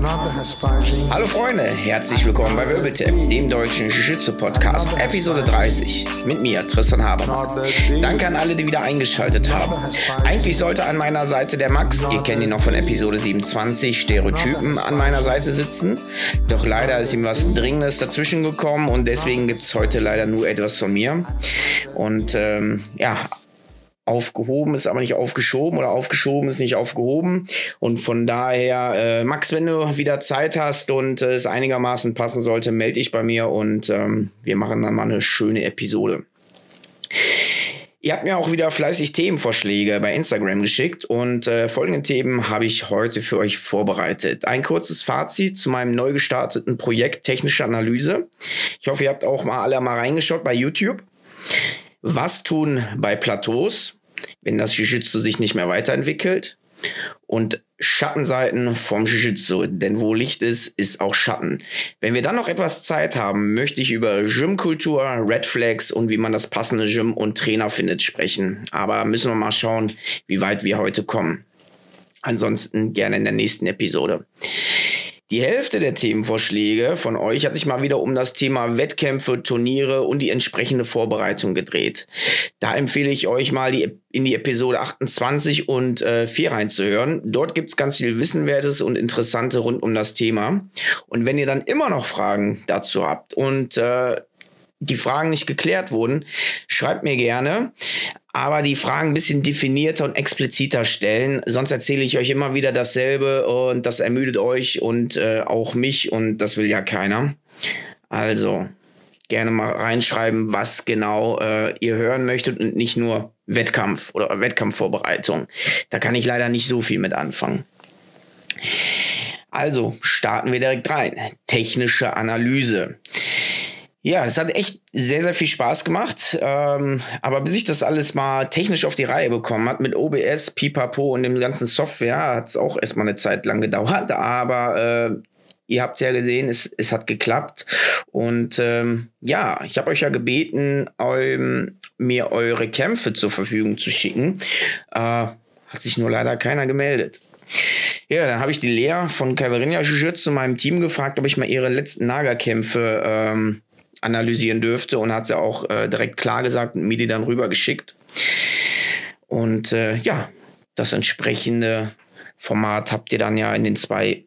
Hallo Freunde, herzlich willkommen bei Wirbeltipp, dem deutschen Jiu-Jitsu-Podcast, Episode 30, mit mir, Tristan Habermann. Danke an alle, die wieder eingeschaltet haben. Eigentlich sollte an meiner Seite der Max, ihr kennt ihn noch von Episode 27, Stereotypen, an meiner Seite sitzen. Doch leider ist ihm was Dringendes dazwischen gekommen und deswegen gibt es heute leider nur etwas von mir. Und ähm, ja, aufgehoben ist aber nicht aufgeschoben oder aufgeschoben ist nicht aufgehoben. Und von daher, äh, Max, wenn du wieder Zeit hast und äh, es einigermaßen passen sollte, melde dich bei mir und ähm, wir machen dann mal eine schöne Episode. Ihr habt mir auch wieder fleißig Themenvorschläge bei Instagram geschickt und äh, folgende Themen habe ich heute für euch vorbereitet. Ein kurzes Fazit zu meinem neu gestarteten Projekt Technische Analyse. Ich hoffe, ihr habt auch mal alle mal reingeschaut bei YouTube. Was tun bei Plateaus? Wenn das Jiu-Jitsu sich nicht mehr weiterentwickelt. Und Schattenseiten vom Jiu-Jitsu, denn wo Licht ist, ist auch Schatten. Wenn wir dann noch etwas Zeit haben, möchte ich über Gymkultur, Red Flags und wie man das passende Gym und Trainer findet sprechen. Aber müssen wir mal schauen, wie weit wir heute kommen. Ansonsten gerne in der nächsten Episode. Die Hälfte der Themenvorschläge von euch hat sich mal wieder um das Thema Wettkämpfe, Turniere und die entsprechende Vorbereitung gedreht. Da empfehle ich euch mal die, in die Episode 28 und äh, 4 reinzuhören. Dort gibt's ganz viel Wissenwertes und Interessante rund um das Thema. Und wenn ihr dann immer noch Fragen dazu habt und äh, die Fragen nicht geklärt wurden, schreibt mir gerne aber die Fragen ein bisschen definierter und expliziter stellen. Sonst erzähle ich euch immer wieder dasselbe und das ermüdet euch und äh, auch mich und das will ja keiner. Also gerne mal reinschreiben, was genau äh, ihr hören möchtet und nicht nur Wettkampf oder Wettkampfvorbereitung. Da kann ich leider nicht so viel mit anfangen. Also starten wir direkt rein. Technische Analyse. Ja, es hat echt sehr, sehr viel Spaß gemacht. Ähm, aber bis ich das alles mal technisch auf die Reihe bekommen hat, mit OBS, Pipapo und dem ganzen Software, hat es auch erstmal eine Zeit lang gedauert. Aber äh, ihr habt ja gesehen, es, es hat geklappt. Und ähm, ja, ich habe euch ja gebeten, ähm, mir eure Kämpfe zur Verfügung zu schicken. Äh, hat sich nur leider keiner gemeldet. Ja, dann habe ich die Lea von Caverinia Jiu-Jitsu meinem Team gefragt, ob ich mal ihre letzten Nagerkämpfe ähm, analysieren dürfte und hat sie auch äh, direkt klar gesagt und mir die dann rübergeschickt. Und äh, ja, das entsprechende Format habt ihr dann ja in den zwei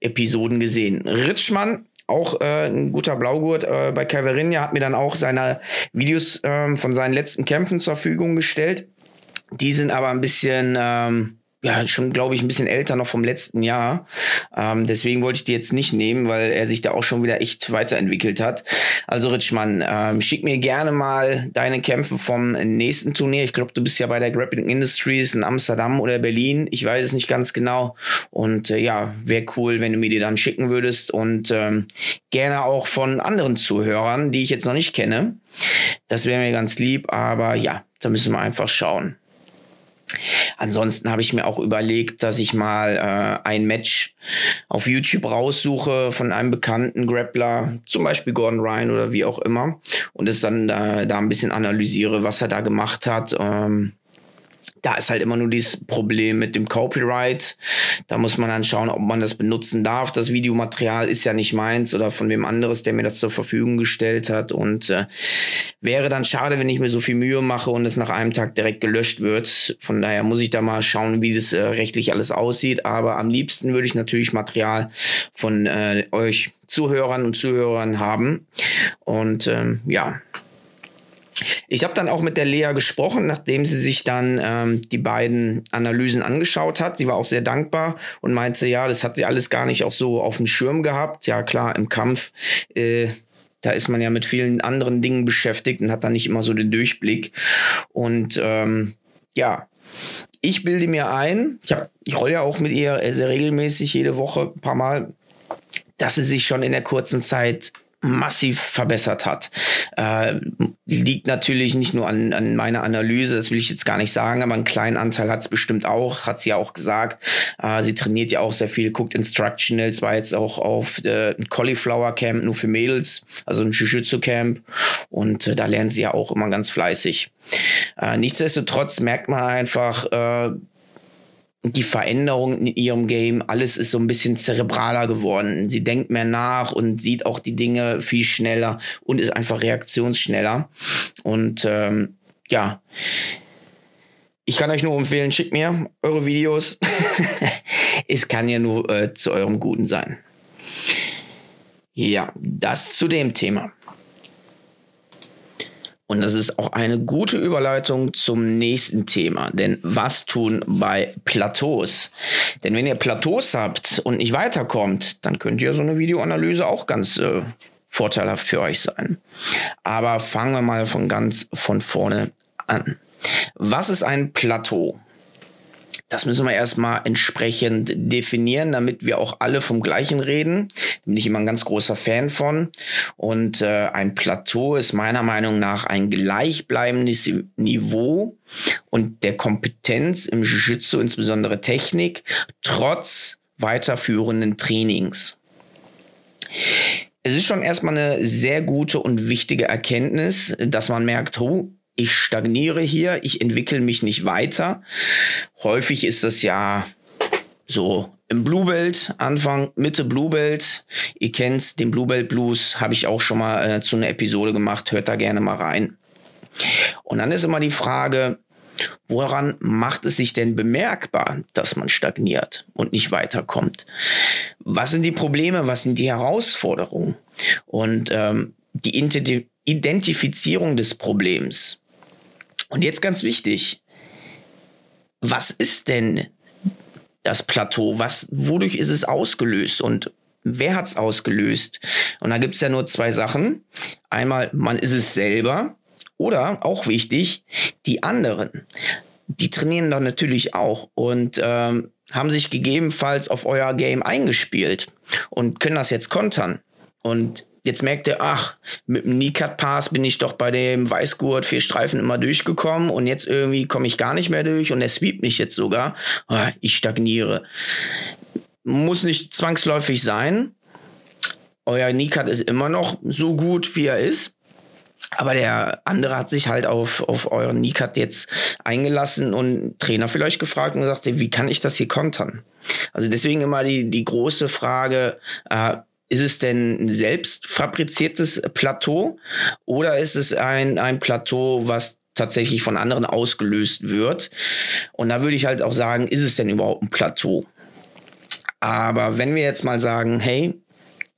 Episoden gesehen. Ritschmann, auch äh, ein guter Blaugurt äh, bei Caverinia, hat mir dann auch seine Videos ähm, von seinen letzten Kämpfen zur Verfügung gestellt. Die sind aber ein bisschen ähm, ja, schon, glaube ich, ein bisschen älter noch vom letzten Jahr. Ähm, deswegen wollte ich die jetzt nicht nehmen, weil er sich da auch schon wieder echt weiterentwickelt hat. Also Ritschmann, ähm, schick mir gerne mal deine Kämpfe vom nächsten Turnier. Ich glaube, du bist ja bei der Grappling Industries in Amsterdam oder Berlin. Ich weiß es nicht ganz genau. Und äh, ja, wäre cool, wenn du mir die dann schicken würdest. Und ähm, gerne auch von anderen Zuhörern, die ich jetzt noch nicht kenne. Das wäre mir ganz lieb. Aber ja, da müssen wir einfach schauen. Ansonsten habe ich mir auch überlegt, dass ich mal äh, ein Match auf YouTube raussuche von einem bekannten Grappler, zum Beispiel Gordon Ryan oder wie auch immer, und es dann äh, da ein bisschen analysiere, was er da gemacht hat. Ähm, da ist halt immer nur dieses Problem mit dem Copyright. Da muss man dann schauen, ob man das benutzen darf. Das Videomaterial ist ja nicht meins oder von wem anderes, der mir das zur Verfügung gestellt hat. Und äh, wäre dann schade, wenn ich mir so viel Mühe mache und es nach einem Tag direkt gelöscht wird. Von daher muss ich da mal schauen, wie das äh, rechtlich alles aussieht. Aber am liebsten würde ich natürlich Material von äh, euch Zuhörern und Zuhörern haben. Und ähm, ja, ich habe dann auch mit der Lea gesprochen, nachdem sie sich dann ähm, die beiden Analysen angeschaut hat. Sie war auch sehr dankbar und meinte, ja, das hat sie alles gar nicht auch so auf dem Schirm gehabt. Ja, klar, im Kampf, äh, da ist man ja mit vielen anderen Dingen beschäftigt und hat dann nicht immer so den Durchblick. Und ähm, ja, ich bilde mir ein, ich, hab, ich rolle ja auch mit ihr sehr regelmäßig jede Woche ein paar Mal, dass sie sich schon in der kurzen Zeit massiv verbessert hat. Äh, liegt natürlich nicht nur an, an meiner Analyse, das will ich jetzt gar nicht sagen, aber einen kleinen Anteil hat es bestimmt auch, hat sie ja auch gesagt. Äh, sie trainiert ja auch sehr viel, guckt Instructionals, war jetzt auch auf äh, ein Cauliflower Camp nur für Mädels, also ein Jiu-Jitsu Camp und äh, da lernen sie ja auch immer ganz fleißig. Äh, nichtsdestotrotz merkt man einfach, äh, die Veränderung in ihrem Game, alles ist so ein bisschen zerebraler geworden. Sie denkt mehr nach und sieht auch die Dinge viel schneller und ist einfach reaktionsschneller. Und ähm, ja, ich kann euch nur empfehlen, schickt mir eure Videos. es kann ja nur äh, zu eurem Guten sein. Ja, das zu dem Thema. Und das ist auch eine gute Überleitung zum nächsten Thema. Denn was tun bei Plateaus? Denn wenn ihr Plateaus habt und nicht weiterkommt, dann könnt ihr so eine Videoanalyse auch ganz äh, vorteilhaft für euch sein. Aber fangen wir mal von ganz von vorne an. Was ist ein Plateau? Das müssen wir erstmal entsprechend definieren, damit wir auch alle vom Gleichen reden. Bin ich immer ein ganz großer Fan von. Und äh, ein Plateau ist meiner Meinung nach ein gleichbleibendes Niveau und der Kompetenz im Jiu-Jitsu, insbesondere Technik, trotz weiterführenden Trainings. Es ist schon erstmal eine sehr gute und wichtige Erkenntnis, dass man merkt, oh, ich stagniere hier, ich entwickle mich nicht weiter. Häufig ist das ja so im Bluebelt, Anfang, Mitte Bluebelt. Ihr kennt den Bluebelt Blues, habe ich auch schon mal äh, zu einer Episode gemacht, hört da gerne mal rein. Und dann ist immer die Frage, woran macht es sich denn bemerkbar, dass man stagniert und nicht weiterkommt? Was sind die Probleme, was sind die Herausforderungen? Und ähm, die Identifizierung des Problems und jetzt ganz wichtig, was ist denn das Plateau? Was, wodurch ist es ausgelöst und wer hat es ausgelöst? Und da gibt es ja nur zwei Sachen. Einmal, man ist es selber oder auch wichtig, die anderen. Die trainieren doch natürlich auch und ähm, haben sich gegebenenfalls auf euer Game eingespielt und können das jetzt kontern. Und Jetzt merkt er, ach, mit dem Kneecut-Pass bin ich doch bei dem Weißgurt vier Streifen immer durchgekommen und jetzt irgendwie komme ich gar nicht mehr durch und er sweept mich jetzt sogar. Oh, ich stagniere. Muss nicht zwangsläufig sein. Euer Kneecut ist immer noch so gut, wie er ist. Aber der andere hat sich halt auf, auf euren Kneecut jetzt eingelassen und Trainer vielleicht gefragt und gesagt, wie kann ich das hier kontern? Also deswegen immer die, die große Frage, äh, ist es denn ein selbst fabriziertes Plateau oder ist es ein, ein Plateau, was tatsächlich von anderen ausgelöst wird? Und da würde ich halt auch sagen, ist es denn überhaupt ein Plateau? Aber wenn wir jetzt mal sagen, hey,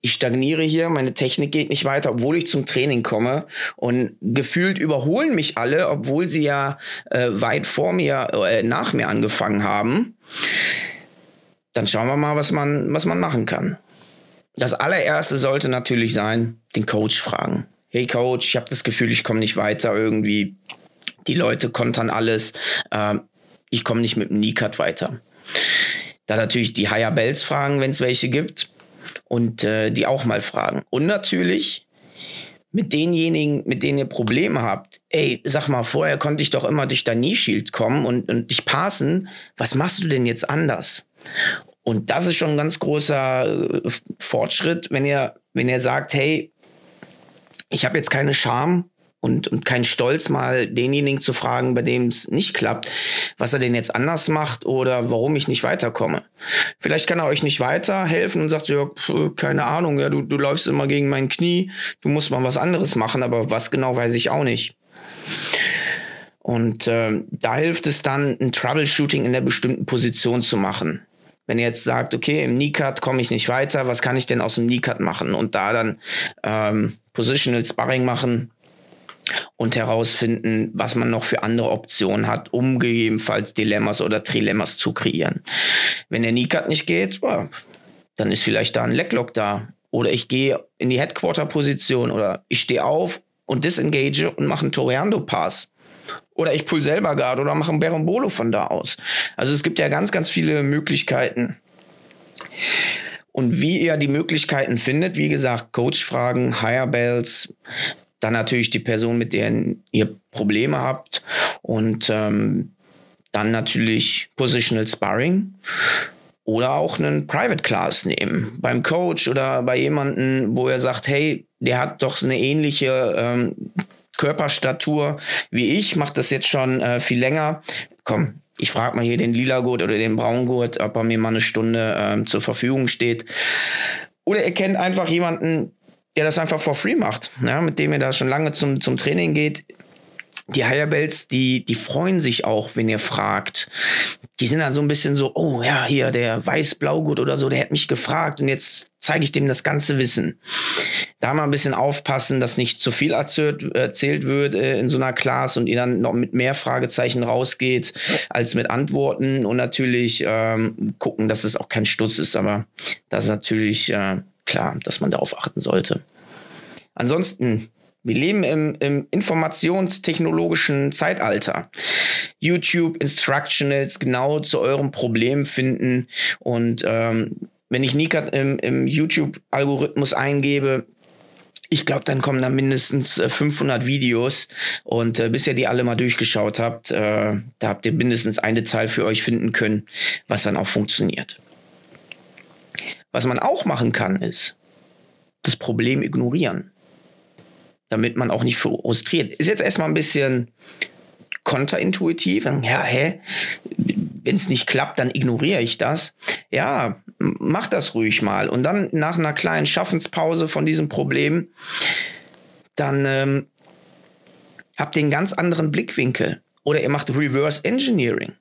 ich stagniere hier, meine Technik geht nicht weiter, obwohl ich zum Training komme und gefühlt überholen mich alle, obwohl sie ja äh, weit vor mir, äh, nach mir angefangen haben, dann schauen wir mal, was man, was man machen kann das allererste sollte natürlich sein, den Coach fragen. Hey Coach, ich habe das Gefühl, ich komme nicht weiter irgendwie. Die Leute kontern alles. Äh, ich komme nicht mit dem Kneecut weiter. Da natürlich die Higher Bells fragen, wenn es welche gibt. Und äh, die auch mal fragen. Und natürlich mit denjenigen, mit denen ihr Probleme habt. Ey, sag mal, vorher konnte ich doch immer durch dein Knee-Shield kommen und, und dich passen. Was machst du denn jetzt anders? Und das ist schon ein ganz großer äh, Fortschritt, wenn ihr, wenn ihr sagt, hey, ich habe jetzt keine Scham und, und keinen Stolz, mal denjenigen zu fragen, bei dem es nicht klappt, was er denn jetzt anders macht oder warum ich nicht weiterkomme. Vielleicht kann er euch nicht weiterhelfen und sagt, ja, keine Ahnung, ja, du, du läufst immer gegen mein Knie, du musst mal was anderes machen, aber was genau weiß ich auch nicht. Und äh, da hilft es dann, ein Troubleshooting in der bestimmten Position zu machen. Wenn ihr jetzt sagt, okay, im Kneecut komme ich nicht weiter, was kann ich denn aus dem Kneecut machen? Und da dann ähm, Positional Sparring machen und herausfinden, was man noch für andere Optionen hat, um gegebenenfalls Dilemmas oder Trilemmas zu kreieren. Wenn der Kneecut nicht geht, ja, dann ist vielleicht da ein Leglock da. Oder ich gehe in die Headquarter-Position oder ich stehe auf und disengage und mache einen Toreando-Pass. Oder ich pull selber Guard oder mache ein Berombolo von da aus. Also es gibt ja ganz, ganz viele Möglichkeiten. und wie ihr die Möglichkeiten findet. Wie gesagt, Coach-Fragen, Higher Bells, dann natürlich die Person, mit der ihr Probleme habt und ähm, dann natürlich Positional Sparring oder auch einen Private Class nehmen beim Coach oder bei jemandem, wo er sagt, hey, der hat doch eine ähnliche ähm, Körperstatur wie ich, macht das jetzt schon äh, viel länger. Komm, ich frage mal hier den lila Gurt oder den Braungurt, ob er mir mal eine Stunde ähm, zur Verfügung steht. Oder ihr kennt einfach jemanden, der das einfach for free macht, ja, mit dem ihr da schon lange zum, zum Training geht die Higher die, die freuen sich auch, wenn ihr fragt. Die sind dann so ein bisschen so, oh ja, hier der Weiß-Blaugurt oder so, der hat mich gefragt und jetzt zeige ich dem das ganze Wissen. Da mal ein bisschen aufpassen, dass nicht zu viel erzählt, erzählt wird äh, in so einer Class und ihr dann noch mit mehr Fragezeichen rausgeht als mit Antworten und natürlich ähm, gucken, dass es auch kein Stuss ist, aber das ist natürlich äh, klar, dass man darauf achten sollte. Ansonsten wir leben im, im informationstechnologischen Zeitalter. YouTube Instructionals genau zu eurem Problem finden. Und ähm, wenn ich Nika im, im YouTube-Algorithmus eingebe, ich glaube, dann kommen da mindestens 500 äh, Videos. Und äh, bis ihr die alle mal durchgeschaut habt, äh, da habt ihr mindestens ein Detail für euch finden können, was dann auch funktioniert. Was man auch machen kann, ist das Problem ignorieren damit man auch nicht frustriert. Ist jetzt erstmal ein bisschen konterintuitiv. Ja, hä? Wenn es nicht klappt, dann ignoriere ich das. Ja, mach das ruhig mal. Und dann nach einer kleinen Schaffenspause von diesem Problem, dann ähm, habt ihr einen ganz anderen Blickwinkel. Oder ihr macht Reverse Engineering.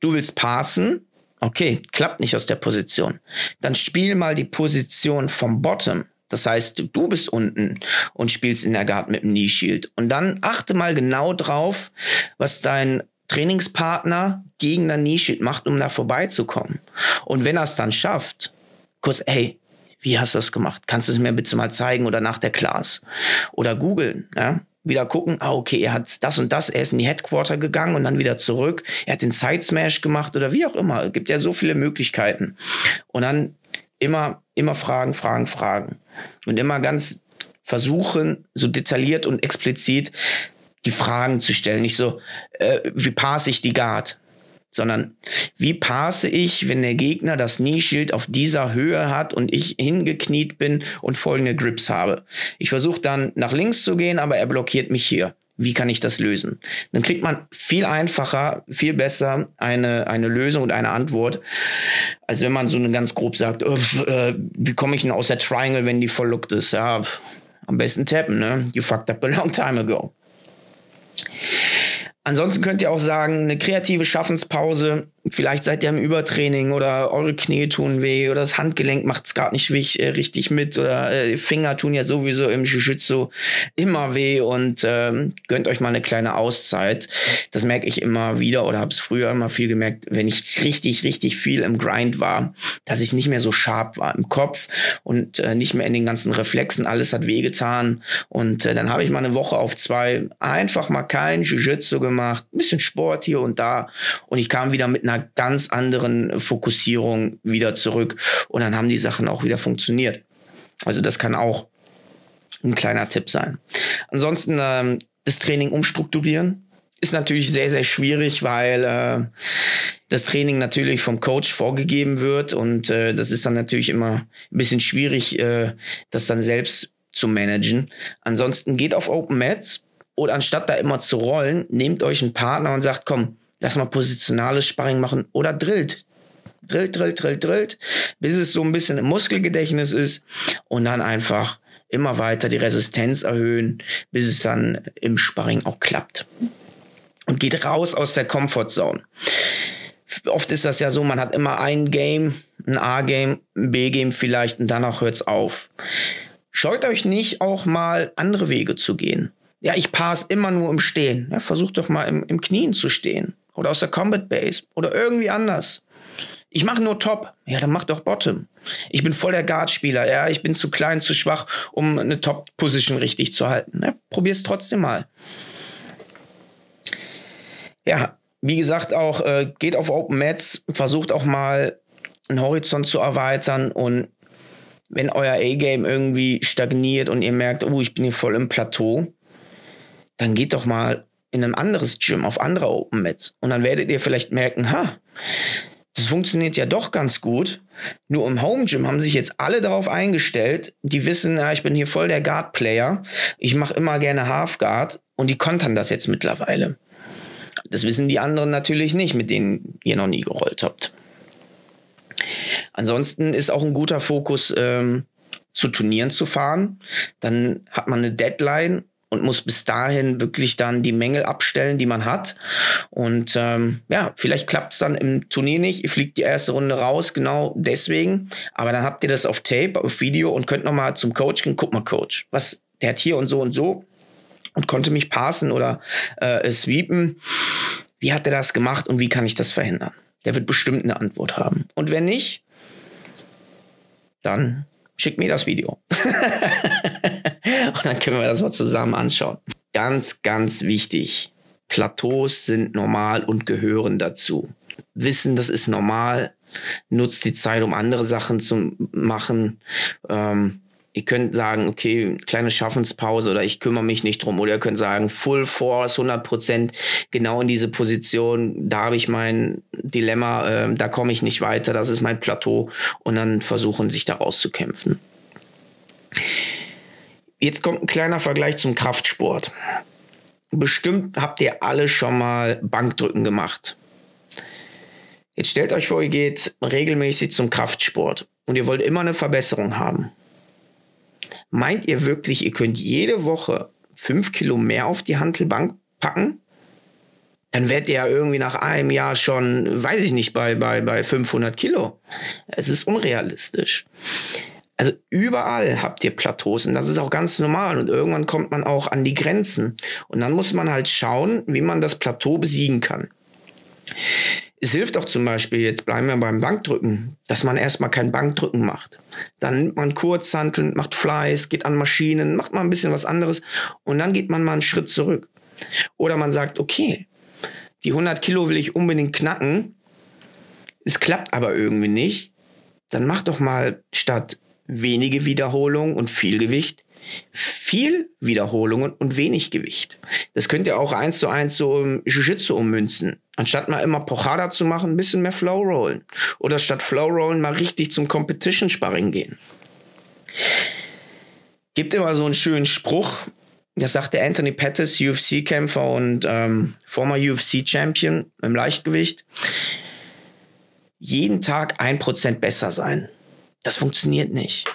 Du willst passen, okay, klappt nicht aus der Position. Dann spiel mal die Position vom Bottom. Das heißt, du bist unten und spielst in der Guard mit dem Knee Shield. Und dann achte mal genau drauf, was dein Trainingspartner gegen dein Knee Shield macht, um da vorbeizukommen. Und wenn er es dann schafft, kurz, hey, wie hast du das gemacht? Kannst du es mir bitte mal zeigen oder nach der Class? Oder googeln, ja? Wieder gucken, ah, okay, er hat das und das, er ist in die Headquarter gegangen und dann wieder zurück. Er hat den Side Smash gemacht oder wie auch immer. Es gibt ja so viele Möglichkeiten. Und dann immer, immer fragen, fragen, fragen. Und immer ganz versuchen, so detailliert und explizit die Fragen zu stellen. Nicht so, äh, wie passe ich die Guard? Sondern wie passe ich, wenn der Gegner das Knieschild auf dieser Höhe hat und ich hingekniet bin und folgende Grips habe. Ich versuche dann nach links zu gehen, aber er blockiert mich hier wie kann ich das lösen? Dann kriegt man viel einfacher, viel besser eine, eine Lösung und eine Antwort, als wenn man so ganz grob sagt, oh, äh, wie komme ich denn aus der Triangle, wenn die verlockt ist? Ja, am besten tappen, ne? You fucked up a long time ago. Ansonsten könnt ihr auch sagen, eine kreative Schaffenspause Vielleicht seid ihr im Übertraining oder eure Knie tun weh oder das Handgelenk macht es gerade nicht äh, richtig mit oder äh, Finger tun ja sowieso im Jiu-Jitsu immer weh und ähm, gönnt euch mal eine kleine Auszeit. Das merke ich immer wieder oder habe es früher immer viel gemerkt, wenn ich richtig, richtig viel im Grind war, dass ich nicht mehr so scharf war im Kopf und äh, nicht mehr in den ganzen Reflexen. Alles hat wehgetan und äh, dann habe ich mal eine Woche auf zwei einfach mal kein Jiu-Jitsu gemacht, ein bisschen Sport hier und da und ich kam wieder mit einer einer ganz anderen Fokussierung wieder zurück. Und dann haben die Sachen auch wieder funktioniert. Also das kann auch ein kleiner Tipp sein. Ansonsten ähm, das Training umstrukturieren ist natürlich sehr, sehr schwierig, weil äh, das Training natürlich vom Coach vorgegeben wird und äh, das ist dann natürlich immer ein bisschen schwierig, äh, das dann selbst zu managen. Ansonsten geht auf Open Mats und anstatt da immer zu rollen, nehmt euch einen Partner und sagt, komm, lass mal positionales Sparring machen oder drillt. Drillt, drillt, drillt, drillt, bis es so ein bisschen im Muskelgedächtnis ist und dann einfach immer weiter die Resistenz erhöhen, bis es dann im Sparring auch klappt. Und geht raus aus der Comfortzone. Oft ist das ja so, man hat immer ein Game, ein A-Game, ein B-Game vielleicht und danach hört es auf. Scheut euch nicht auch mal andere Wege zu gehen. Ja, ich passe immer nur im Stehen. Ja, versucht doch mal im, im Knien zu stehen oder aus der Combat Base oder irgendwie anders. Ich mache nur Top. Ja, dann mach doch Bottom. Ich bin voll der Guard-Spieler. Ja, ich bin zu klein, zu schwach, um eine Top-Position richtig zu halten. Ja, probier's trotzdem mal. Ja, wie gesagt, auch äh, geht auf Open Mats, versucht auch mal einen Horizont zu erweitern und wenn euer A-Game irgendwie stagniert und ihr merkt, oh, ich bin hier voll im Plateau, dann geht doch mal in ein anderes Gym, auf andere Open Mats. Und dann werdet ihr vielleicht merken, ha, das funktioniert ja doch ganz gut. Nur im Home Gym haben sich jetzt alle darauf eingestellt, die wissen, ja, ich bin hier voll der Guard-Player. Ich mache immer gerne Half Guard und die kontern das jetzt mittlerweile. Das wissen die anderen natürlich nicht, mit denen ihr noch nie gerollt habt. Ansonsten ist auch ein guter Fokus, ähm, zu Turnieren zu fahren. Dann hat man eine Deadline und muss bis dahin wirklich dann die Mängel abstellen, die man hat. Und ähm, ja, vielleicht klappt es dann im Turnier nicht. Ihr fliegt die erste Runde raus, genau deswegen. Aber dann habt ihr das auf Tape, auf Video und könnt nochmal zum Coach gehen. Guck mal, Coach, was, der hat hier und so und so und konnte mich passen oder äh, sweepen. Wie hat er das gemacht und wie kann ich das verhindern? Der wird bestimmt eine Antwort haben. Und wenn nicht, dann schick mir das Video. dann können wir das mal zusammen anschauen. Ganz, ganz wichtig. Plateaus sind normal und gehören dazu. Wissen, das ist normal. Nutzt die Zeit, um andere Sachen zu machen. Ähm, ihr könnt sagen, okay, kleine Schaffenspause oder ich kümmere mich nicht drum. Oder ihr könnt sagen, Full Force, 100 Prozent, genau in diese Position, da habe ich mein Dilemma, äh, da komme ich nicht weiter, das ist mein Plateau. Und dann versuchen, sich da rauszukämpfen. Jetzt kommt ein kleiner Vergleich zum Kraftsport. Bestimmt habt ihr alle schon mal Bankdrücken gemacht. Jetzt stellt euch vor, ihr geht regelmäßig zum Kraftsport und ihr wollt immer eine Verbesserung haben. Meint ihr wirklich, ihr könnt jede Woche fünf Kilo mehr auf die Handelbank packen? Dann werdet ihr ja irgendwie nach einem Jahr schon, weiß ich nicht, bei, bei, bei 500 Kilo. Es ist unrealistisch. Also überall habt ihr Plateaus und das ist auch ganz normal und irgendwann kommt man auch an die Grenzen und dann muss man halt schauen, wie man das Plateau besiegen kann. Es hilft auch zum Beispiel, jetzt bleiben wir beim Bankdrücken, dass man erstmal kein Bankdrücken macht. Dann nimmt man Kurzhanteln, macht Fleiß, geht an Maschinen, macht mal ein bisschen was anderes und dann geht man mal einen Schritt zurück. Oder man sagt, okay, die 100 Kilo will ich unbedingt knacken, es klappt aber irgendwie nicht. Dann mach doch mal statt wenige Wiederholungen und viel Gewicht viel Wiederholungen und wenig Gewicht. Das könnt ihr auch eins zu eins so im Jiu-Jitsu ummünzen. Anstatt mal immer Pochada zu machen, ein bisschen mehr Flow Rollen. Oder statt Flow Rollen mal richtig zum Competition Sparring gehen. Gibt immer so einen schönen Spruch, das sagte Anthony Pettis, UFC-Kämpfer und ähm, former UFC-Champion im Leichtgewicht. Jeden Tag ein Prozent besser sein. Das funktioniert nicht.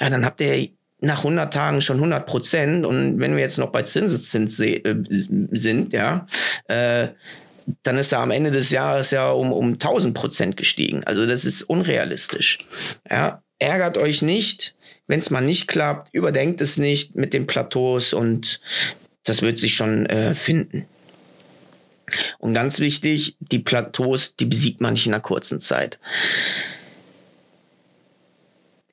Ja, dann habt ihr nach 100 Tagen schon 100 Prozent und wenn wir jetzt noch bei Zinseszins äh, sind, ja, äh, dann ist er am Ende des Jahres ja um, um 1000 Prozent gestiegen. Also das ist unrealistisch. Ja, ärgert euch nicht, wenn es mal nicht klappt, überdenkt es nicht mit den Plateaus und das wird sich schon äh, finden. Und ganz wichtig, die Plateaus, die besiegt man nicht in einer kurzen Zeit.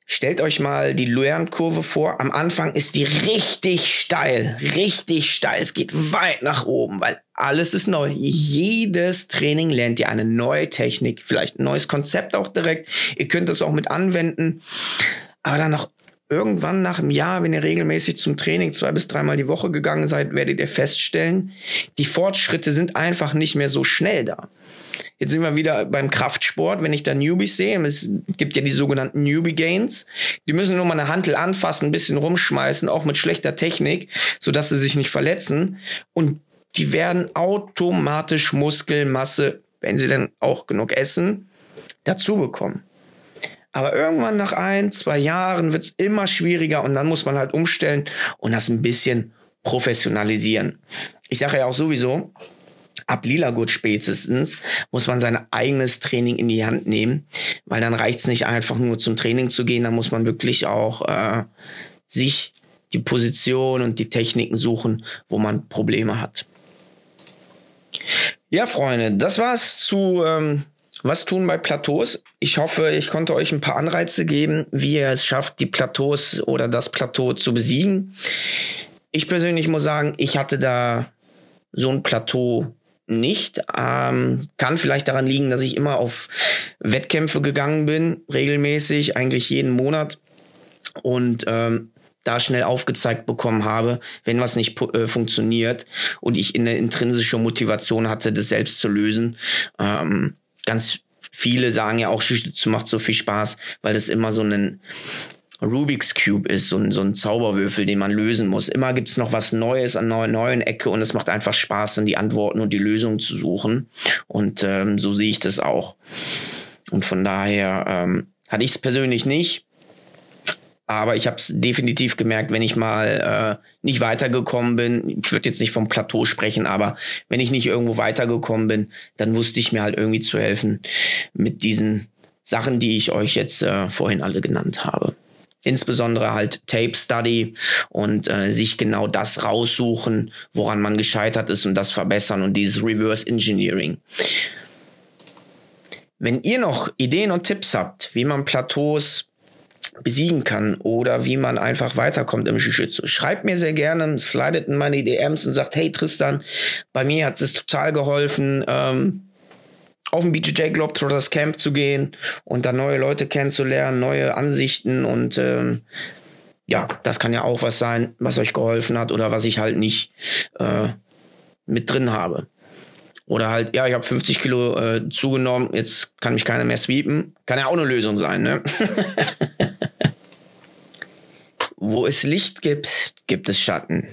Stellt euch mal die Lernkurve vor. Am Anfang ist die richtig steil, richtig steil. Es geht weit nach oben, weil alles ist neu. Jedes Training lernt ihr eine neue Technik, vielleicht ein neues Konzept auch direkt. Ihr könnt das auch mit anwenden. Aber dann noch irgendwann nach einem Jahr, wenn ihr regelmäßig zum Training zwei bis dreimal die Woche gegangen seid, werdet ihr feststellen, die Fortschritte sind einfach nicht mehr so schnell da. Jetzt sind wir wieder beim Kraftsport, wenn ich da Newbies sehe. Es gibt ja die sogenannten Newbie Gains. Die müssen nur mal eine Hantel anfassen, ein bisschen rumschmeißen, auch mit schlechter Technik, sodass sie sich nicht verletzen. Und die werden automatisch Muskelmasse, wenn sie dann auch genug essen, dazu bekommen. Aber irgendwann nach ein, zwei Jahren wird es immer schwieriger und dann muss man halt umstellen und das ein bisschen professionalisieren. Ich sage ja auch sowieso, ab lila Gurt spätestens muss man sein eigenes Training in die Hand nehmen, weil dann reicht es nicht einfach nur zum Training zu gehen, dann muss man wirklich auch äh, sich die Position und die Techniken suchen, wo man Probleme hat. Ja, Freunde, das war's zu ähm, was tun bei Plateaus. Ich hoffe, ich konnte euch ein paar Anreize geben, wie ihr es schafft, die Plateaus oder das Plateau zu besiegen. Ich persönlich muss sagen, ich hatte da so ein Plateau nicht. Ähm, kann vielleicht daran liegen, dass ich immer auf Wettkämpfe gegangen bin, regelmäßig, eigentlich jeden Monat. und ähm, da schnell aufgezeigt bekommen habe, wenn was nicht äh, funktioniert und ich eine intrinsische Motivation hatte, das selbst zu lösen. Ähm, ganz viele sagen ja auch, Jiu-Jitsu macht so viel Spaß, weil das immer so ein Rubik's Cube ist, so ein, so ein Zauberwürfel, den man lösen muss. Immer gibt es noch was Neues an einer neuen Ecke und es macht einfach Spaß, dann die Antworten und die Lösungen zu suchen. Und ähm, so sehe ich das auch. Und von daher ähm, hatte ich es persönlich nicht. Aber ich habe es definitiv gemerkt, wenn ich mal äh, nicht weitergekommen bin. Ich würde jetzt nicht vom Plateau sprechen, aber wenn ich nicht irgendwo weitergekommen bin, dann wusste ich mir halt irgendwie zu helfen mit diesen Sachen, die ich euch jetzt äh, vorhin alle genannt habe. Insbesondere halt Tape Study und äh, sich genau das raussuchen, woran man gescheitert ist und das verbessern und dieses Reverse Engineering. Wenn ihr noch Ideen und Tipps habt, wie man Plateaus besiegen kann oder wie man einfach weiterkommt im Jiu-Jitsu. Schreibt mir sehr gerne, slidet in meine DMs und sagt, hey Tristan, bei mir hat es total geholfen, ähm, auf ein BJJ Globetrotters Camp zu gehen und da neue Leute kennenzulernen, neue Ansichten und ähm, ja, das kann ja auch was sein, was euch geholfen hat oder was ich halt nicht äh, mit drin habe. Oder halt, ja, ich habe 50 Kilo äh, zugenommen, jetzt kann mich keiner mehr sweepen. Kann ja auch eine Lösung sein, ne? Wo es Licht gibt, gibt es Schatten.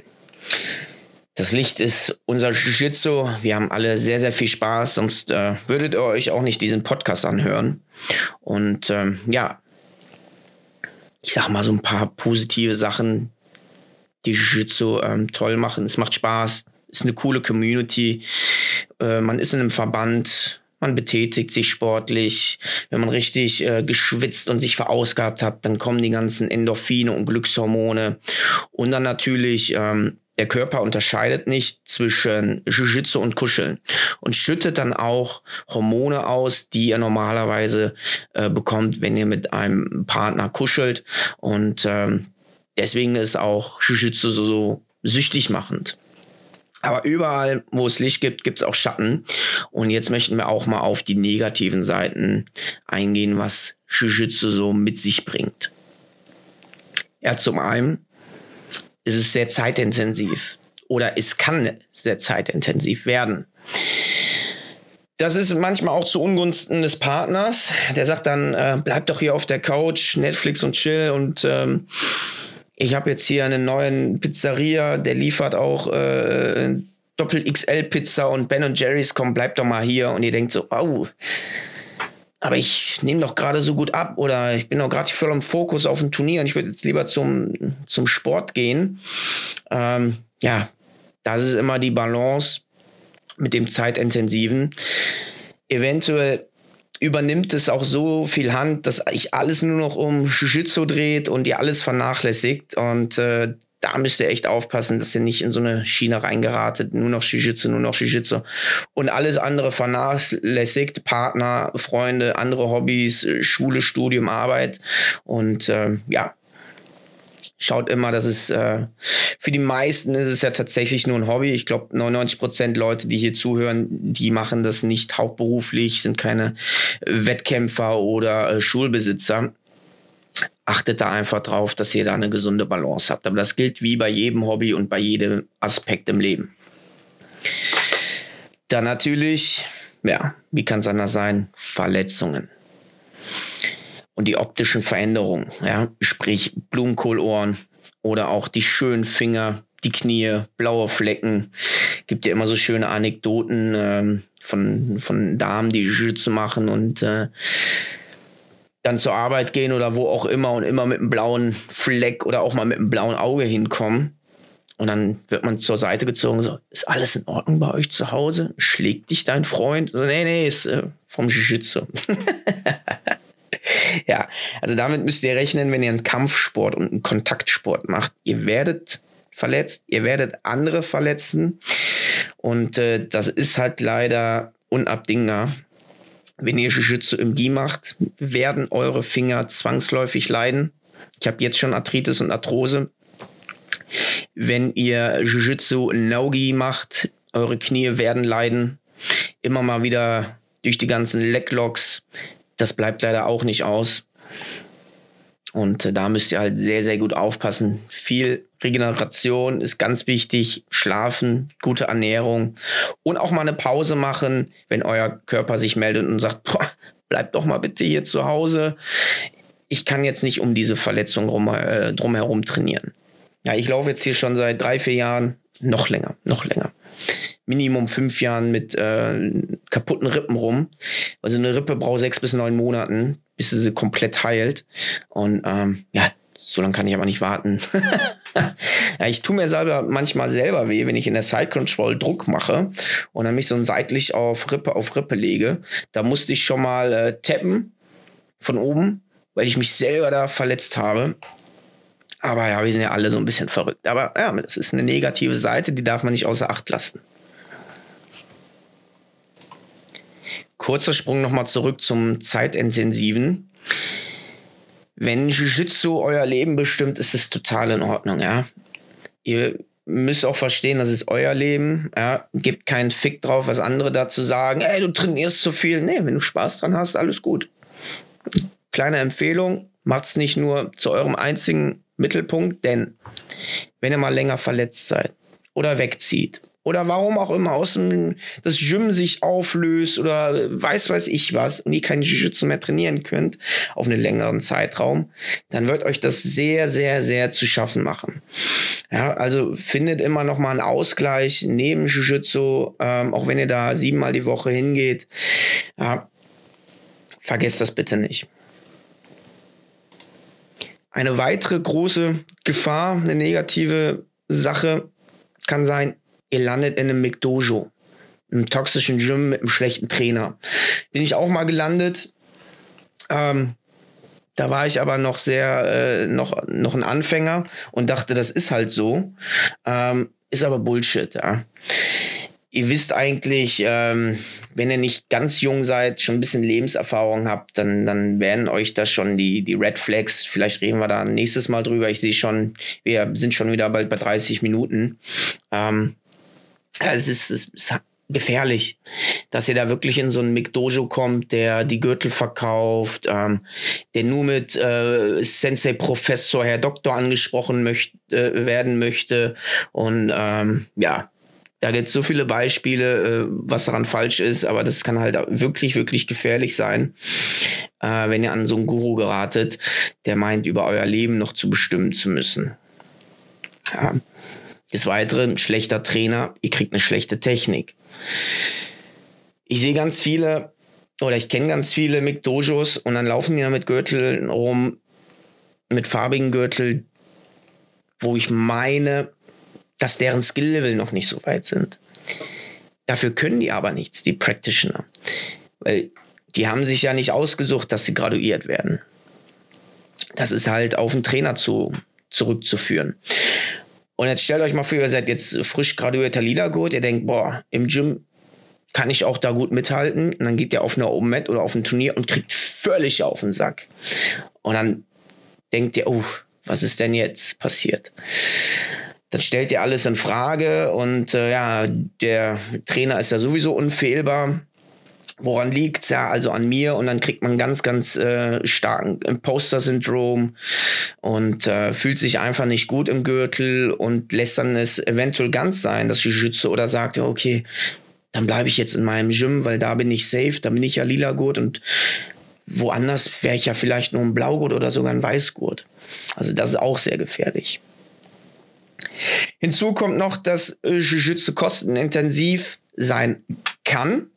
Das Licht ist unser Jiu-Jitsu. Wir haben alle sehr, sehr viel Spaß, sonst äh, würdet ihr euch auch nicht diesen Podcast anhören. Und ähm, ja, ich sag mal so ein paar positive Sachen, die Jiu-Jitsu ähm, toll machen. Es macht Spaß, ist eine coole Community. Äh, man ist in einem Verband, man betätigt sich sportlich. Wenn man richtig äh, geschwitzt und sich verausgabt hat, dann kommen die ganzen Endorphine und Glückshormone. Und dann natürlich, ähm, der Körper unterscheidet nicht zwischen Jiu-Jitsu und Kuscheln und schüttet dann auch Hormone aus, die ihr normalerweise äh, bekommt, wenn ihr mit einem Partner kuschelt. Und ähm, deswegen ist auch Jiu-Jitsu so, so süchtig machend. Aber überall, wo es Licht gibt, gibt es auch Schatten. Und jetzt möchten wir auch mal auf die negativen Seiten eingehen, was Jiu-Jitsu so mit sich bringt. Ja, zum einen ist es sehr zeitintensiv oder es kann sehr zeitintensiv werden. Das ist manchmal auch zu Ungunsten des Partners. Der sagt dann, äh, bleib doch hier auf der Couch, Netflix und chill und ähm, ich habe jetzt hier einen neuen Pizzeria, der liefert auch äh, Doppel XL Pizza und Ben Jerry's, komm, bleib doch mal hier. Und ihr denkt so, au, aber ich nehme doch gerade so gut ab oder ich bin doch gerade voll im Fokus auf ein Turnier und ich würde jetzt lieber zum, zum Sport gehen. Ähm, ja, das ist immer die Balance mit dem Zeitintensiven. Eventuell übernimmt es auch so viel Hand, dass ich alles nur noch um Jiu-Jitsu dreht und ihr alles vernachlässigt. Und äh, da müsst ihr echt aufpassen, dass ihr nicht in so eine Schiene reingeratet. Nur noch Jiu-Jitsu, nur noch Jiu-Jitsu. Und alles andere vernachlässigt. Partner, Freunde, andere Hobbys, Schule, Studium, Arbeit. Und äh, ja, schaut immer, dass es äh, für die meisten ist es ja tatsächlich nur ein Hobby. Ich glaube, 99 Prozent Leute, die hier zuhören, die machen das nicht hauptberuflich, sind keine Wettkämpfer oder äh, Schulbesitzer. Achtet da einfach drauf, dass ihr da eine gesunde Balance habt. Aber das gilt wie bei jedem Hobby und bei jedem Aspekt im Leben. Dann natürlich, ja, wie kann es anders sein? Verletzungen und die optischen Veränderungen, ja, sprich Blumenkohlohren oder auch die schönen Finger, die Knie, blaue Flecken. Gibt ja immer so schöne Anekdoten ähm, von, von Damen, die Jiu-Jitsu machen und äh, dann zur Arbeit gehen oder wo auch immer und immer mit einem blauen Fleck oder auch mal mit einem blauen Auge hinkommen. Und dann wird man zur Seite gezogen, so, ist alles in Ordnung bei euch zu Hause? Schlägt dich dein Freund? So, nee, nee, ist äh, vom Jiu-Jitsu. ja, also damit müsst ihr rechnen, wenn ihr einen Kampfsport und einen Kontaktsport macht. Ihr werdet verletzt, ihr werdet andere verletzen. Und äh, das ist halt leider unabdingbar. Wenn ihr Jiu-Jitsu im Gi macht, werden eure Finger zwangsläufig leiden. Ich habe jetzt schon Arthritis und Arthrose. Wenn ihr Jiu-Jitsu No-Gi macht, eure Knie werden leiden. Immer mal wieder durch die ganzen Leglocks, das bleibt leider auch nicht aus. Und äh, da müsst ihr halt sehr, sehr gut aufpassen. Viel Regeneration ist ganz wichtig. Schlafen, gute Ernährung und auch mal eine Pause machen, wenn euer Körper sich meldet und sagt, boah, bleibt doch mal bitte hier zu Hause. Ich kann jetzt nicht um diese Verletzung rum, äh, drumherum trainieren. Ja, ich laufe jetzt hier schon seit drei, vier Jahren, noch länger, noch länger. Minimum fünf Jahren mit äh, kaputten Rippen rum. Also eine Rippe braucht sechs bis neun Monaten, bis sie komplett heilt. Und ähm, ja, so lange kann ich aber nicht warten. ja, ich tue mir selber manchmal selber weh, wenn ich in der Side Control Druck mache und dann mich so seitlich auf Rippe auf Rippe lege. Da musste ich schon mal äh, tappen von oben, weil ich mich selber da verletzt habe. Aber ja, wir sind ja alle so ein bisschen verrückt. Aber ja, das ist eine negative Seite, die darf man nicht außer Acht lassen. Kurzer Sprung nochmal zurück zum Zeitintensiven. Wenn Jiu-Jitsu euer Leben bestimmt, ist es total in Ordnung, ja. Ihr müsst auch verstehen, das ist euer Leben. Ja, gebt keinen Fick drauf, was andere dazu sagen. Ey, du trainierst zu viel. Nee, wenn du Spaß dran hast, alles gut. Kleine Empfehlung, macht's nicht nur zu eurem einzigen Mittelpunkt, denn wenn ihr mal länger verletzt seid oder wegzieht oder warum auch immer aus dem das Gym sich auflöst oder weiß weiß ich was und ihr kein Jiu-Jitsu mehr trainieren könnt auf einen längeren Zeitraum, dann wird euch das sehr sehr sehr zu schaffen machen. Ja, also findet immer noch mal einen Ausgleich neben Jiu-Jitsu, ähm, auch wenn ihr da siebenmal die Woche hingeht. Ja, vergesst das bitte nicht. Eine weitere große Gefahr, eine negative Sache kann sein, ihr landet in einem McDojo, einem toxischen Gym mit einem schlechten Trainer. Bin ich auch mal gelandet. Ähm, da war ich aber noch sehr, äh, noch, noch ein Anfänger und dachte, das ist halt so. Ähm, ist aber Bullshit, ja ihr wisst eigentlich, ähm, wenn ihr nicht ganz jung seid, schon ein bisschen Lebenserfahrung habt, dann, dann werden euch das schon die, die Red Flags, vielleicht reden wir da nächstes Mal drüber. Ich sehe schon, wir sind schon wieder bald bei 30 Minuten. Ähm, es ist, es ist gefährlich, dass ihr da wirklich in so einen McDojo kommt, der die Gürtel verkauft, ähm, der nur mit äh, Sensei Professor, Herr Doktor angesprochen möcht, äh, werden möchte und ähm, ja, da gibt es so viele Beispiele, äh, was daran falsch ist, aber das kann halt wirklich, wirklich gefährlich sein, äh, wenn ihr an so einen Guru geratet, der meint, über euer Leben noch zu bestimmen zu müssen. Ja. Des Weiteren, schlechter Trainer, ihr kriegt eine schlechte Technik. Ich sehe ganz viele, oder ich kenne ganz viele McDojos und dann laufen die da mit Gürteln rum, mit farbigen Gürteln, wo ich meine, dass deren Skill-Level noch nicht so weit sind. Dafür können die aber nichts, die Practitioner. Weil die haben sich ja nicht ausgesucht, dass sie graduiert werden. Das ist halt auf den Trainer zu, zurückzuführen. Und jetzt stellt euch mal vor, ihr seid jetzt frisch graduierter Lila-Gurt, ihr denkt, boah, im Gym kann ich auch da gut mithalten. Und dann geht ihr auf eine Open Mat oder auf ein Turnier und kriegt völlig auf den Sack. Und dann denkt ihr, oh, was ist denn jetzt passiert? dann stellt ihr alles in Frage und äh, ja, der Trainer ist ja sowieso unfehlbar. Woran liegt's? Ja, also an mir und dann kriegt man ganz, ganz äh, starken Imposter-Syndrom und äh, fühlt sich einfach nicht gut im Gürtel und lässt dann es eventuell ganz sein, dass schütze oder sagt, ja, okay, dann bleibe ich jetzt in meinem Gym, weil da bin ich safe, da bin ich ja lila Gurt und woanders wäre ich ja vielleicht nur ein Blaugurt oder sogar ein Weißgurt. Also das ist auch sehr gefährlich. Hinzu kommt noch, dass äh, Jiu-Jitsu kostenintensiv sein kann.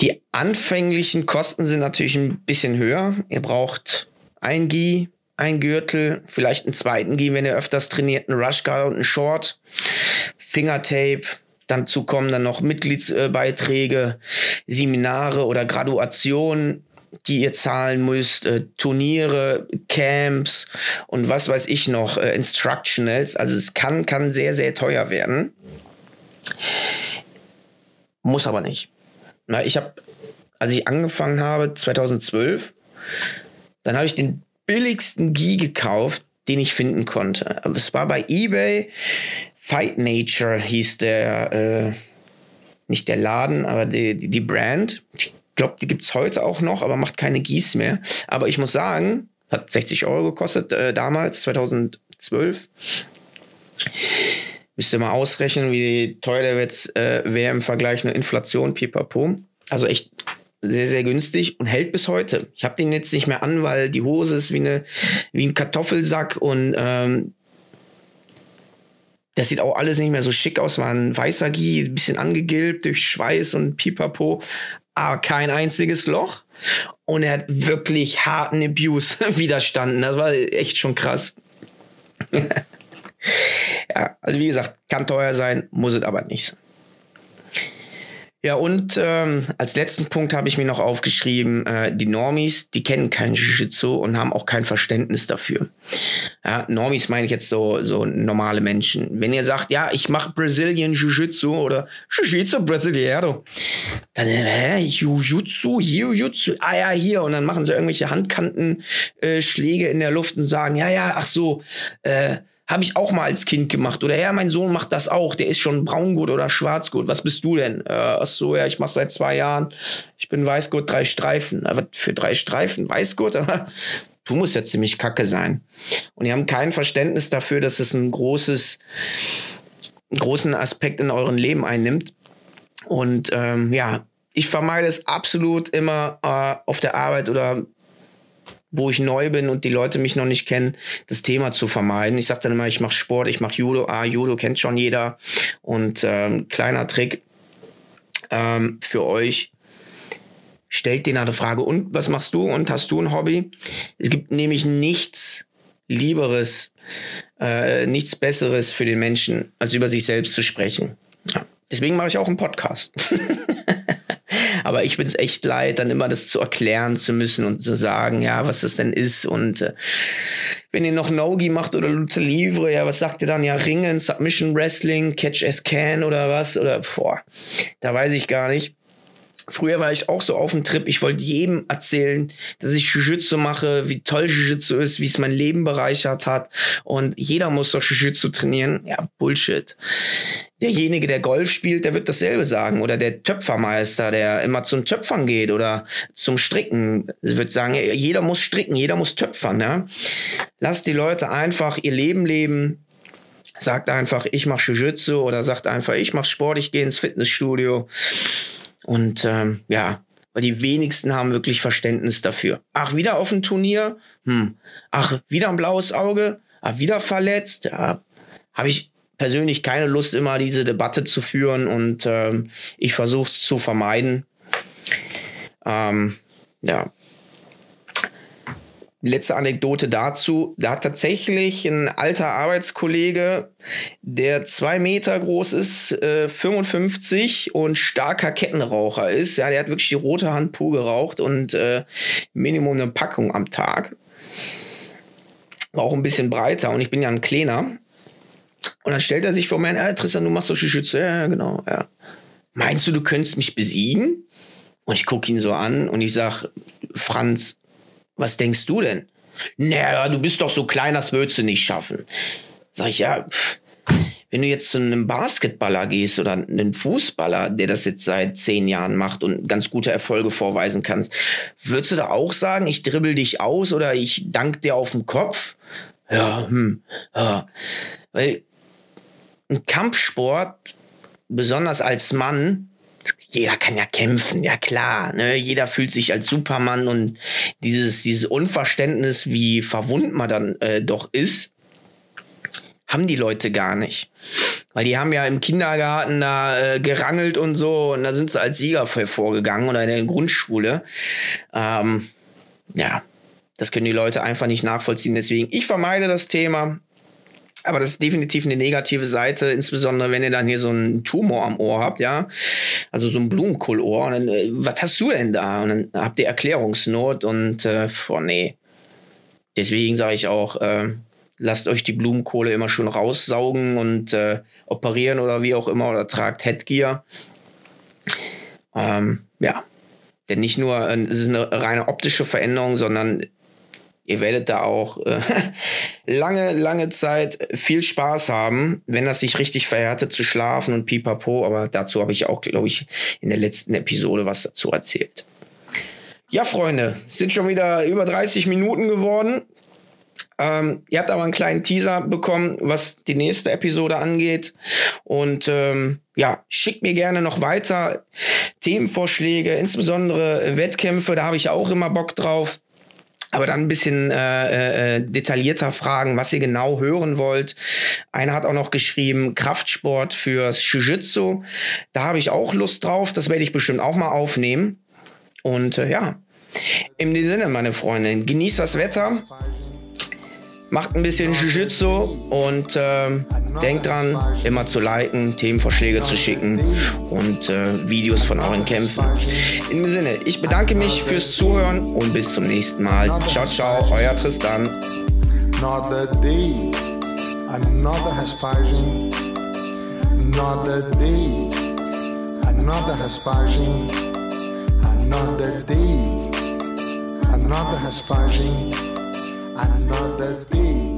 Die anfänglichen Kosten sind natürlich ein bisschen höher. Ihr braucht ein Gi, ein Gürtel, vielleicht einen zweiten Gi, wenn ihr öfters trainiert, einen Rushguard und einen Short, Fingertape. Dazu kommen dann noch Mitgliedsbeiträge, Seminare oder Graduationen die ihr zahlen müsst, äh, Turniere, Camps und was weiß ich noch, äh, Instructionals. Also es kann, kann sehr, sehr teuer werden. Muss aber nicht. Na, ich habe, als ich angefangen habe, 2012, dann habe ich den billigsten Gi gekauft, den ich finden konnte. Aber es war bei eBay. Fight Nature hieß der, äh, nicht der Laden, aber die, die, die Brand. Die glaube, die gibt es heute auch noch, aber macht keine Gieß mehr. Aber ich muss sagen, Hat 60 Euro gekostet äh, damals, 2012. Müsst ihr mal ausrechnen, wie teuer der jetzt äh, wäre im Vergleich zur Inflation, pipapo. Also echt sehr, sehr günstig und hält bis heute. Ich habe den jetzt nicht mehr an, weil die Hose ist wie, eine, wie ein Kartoffelsack und ähm, das sieht auch alles nicht mehr so schick aus. War ein weißer Gie, ein bisschen angegilbt durch Schweiß und Pipapo, aber kein einziges Loch. Und er hat wirklich harten Abuse widerstanden. Das war echt schon krass. also wie gesagt, kann teuer sein, muss es aber nicht sein. Ja, und ähm, als letzten Punkt habe ich mir noch aufgeschrieben, äh, die Normis, die kennen kein Jiu-Jitsu und haben auch kein Verständnis dafür. Ja, Normis meine ich jetzt so, so normale Menschen. Wenn ihr sagt, ja, ich mache Brazilian Jiu-Jitsu oder Jiu-Jitsu Brasileiro, dann, hä, Jiu-Jitsu, Jiu-Jitsu, ah ja, hier. Und dann machen sie irgendwelche Handkantenschläge äh, in der Luft und sagen, ja, ja, ach so, äh, habe ich auch mal als Kind gemacht. Oder ja, mein Sohn macht das auch. Der ist schon Braungurt oder Schwarzgurt. Was bist du denn? Äh, ach so, ja, ich mache seit zwei Jahren. Ich bin Weißgurt, drei Streifen. Aber für drei Streifen Weißgurt? du musst ja ziemlich kacke sein. Und die haben kein Verständnis dafür, dass es ein großes, einen großen Aspekt in euren Leben einnimmt. Und ähm, ja, ich vermeide es absolut immer äh, auf der Arbeit oder wo ich neu bin und die Leute mich noch nicht kennen, das Thema zu vermeiden. Ich sage dann immer, ich mache Sport, ich mache Judo. Ah, Judo kennt schon jeder. Und ähm, kleiner Trick ähm, für euch. Stellt denen eine Frage, und was machst du und hast du ein Hobby? Es gibt nämlich nichts Lieberes, äh, nichts Besseres für den Menschen, als über sich selbst zu sprechen. Ja. Deswegen mache ich auch einen Podcast. Aber ich bin es echt leid, dann immer das zu erklären zu müssen und zu sagen, ja, was das denn ist. Und äh, wenn ihr noch Nogi macht oder Lucha Livre, ja, was sagt ihr dann? Ja, Ringen, Submission Wrestling, Catch as Can oder was? Oder, boah, da weiß ich gar nicht. Früher war ich auch so auf dem Trip. Ich wollte jedem erzählen, dass ich Jiu-Jitsu mache, wie toll Jiu-Jitsu ist, wie es mein Leben bereichert hat. Und jeder muss doch Jiu-Jitsu trainieren. Ja, Bullshit. Derjenige, der Golf spielt, der wird dasselbe sagen. Oder der Töpfermeister, der immer zum Töpfern geht oder zum Stricken, wird sagen, jeder muss stricken, jeder muss töpfern. Ja? Lasst die Leute einfach ihr Leben leben. Sagt einfach, ich mache Jiu-Jitsu oder sagt einfach, ich mache Sport, ich gehe ins Fitnessstudio. Und ähm, ja, weil die wenigsten haben wirklich Verständnis dafür. Ach, wieder auf ein Turnier? Hm. Ach, wieder ein blaues Auge? Ach, wieder verletzt? Ja, habe ich persönlich keine Lust, immer diese Debatte zu führen und ähm, ich versuche es zu vermeiden. Ähm, ja, letzte Anekdote dazu. Da hat tatsächlich ein alter Arbeitskollege, der zwei Meter groß ist, äh, 55 und starker Kettenraucher ist. Ja, der hat wirklich die rote Hand pur geraucht und äh, Minimum eine Packung am Tag. War auch ein bisschen breiter und ich bin ja ein Kleiner. Und dann stellt er sich vor mir, ja, Tristan, du machst doch Schütze. Ja, genau, ja. Meinst du, du könntest mich besiegen? Und ich gucke ihn so an und ich sage, Franz, was denkst du denn? Naja, du bist doch so klein, das würdest du nicht schaffen. Sag ich, ja, wenn du jetzt zu einem Basketballer gehst oder einen Fußballer, der das jetzt seit zehn Jahren macht und ganz gute Erfolge vorweisen kannst, würdest du da auch sagen, ich dribbel dich aus oder ich dank dir auf den Kopf? Ja, hm, ja. Weil ein Kampfsport, besonders als Mann, jeder kann ja kämpfen, ja klar. Ne? Jeder fühlt sich als Supermann und dieses, dieses Unverständnis, wie verwund man dann äh, doch ist, haben die Leute gar nicht. Weil die haben ja im Kindergarten da äh, gerangelt und so und da sind sie als Sieger vorgegangen oder in der Grundschule. Ähm, ja, das können die Leute einfach nicht nachvollziehen. Deswegen, ich vermeide das Thema. Aber das ist definitiv eine negative Seite, insbesondere wenn ihr dann hier so einen Tumor am Ohr habt, ja. Also so ein Blumenkohlohr. Und dann, äh, was hast du denn da? Und dann habt ihr Erklärungsnot und, äh, boah, nee. Deswegen sage ich auch, äh, lasst euch die Blumenkohle immer schon raussaugen und äh, operieren oder wie auch immer oder tragt Headgear. Ähm, ja. Denn nicht nur, äh, es ist eine reine optische Veränderung, sondern Ihr werdet da auch äh, lange, lange Zeit viel Spaß haben, wenn das sich richtig verhärtet zu schlafen und pipapo. Aber dazu habe ich auch, glaube ich, in der letzten Episode was dazu erzählt. Ja, Freunde, sind schon wieder über 30 Minuten geworden. Ähm, ihr habt aber einen kleinen Teaser bekommen, was die nächste Episode angeht. Und ähm, ja, schickt mir gerne noch weiter Themenvorschläge, insbesondere Wettkämpfe, da habe ich auch immer Bock drauf. Aber dann ein bisschen äh, äh, detaillierter fragen, was ihr genau hören wollt. Einer hat auch noch geschrieben, Kraftsport fürs Jiu-Jitsu. Da habe ich auch Lust drauf. Das werde ich bestimmt auch mal aufnehmen. Und äh, ja, dem Sinne, meine Freunde, genießt das Wetter macht ein bisschen Jiu-Jitsu und äh, denkt dran, immer zu liken, Themenvorschläge zu schicken und äh, Videos von euren Kämpfen. In dem Sinne, ich bedanke mich fürs Zuhören und bis zum nächsten Mal. Ciao, ciao, euer Tristan. Another day, another. Another day.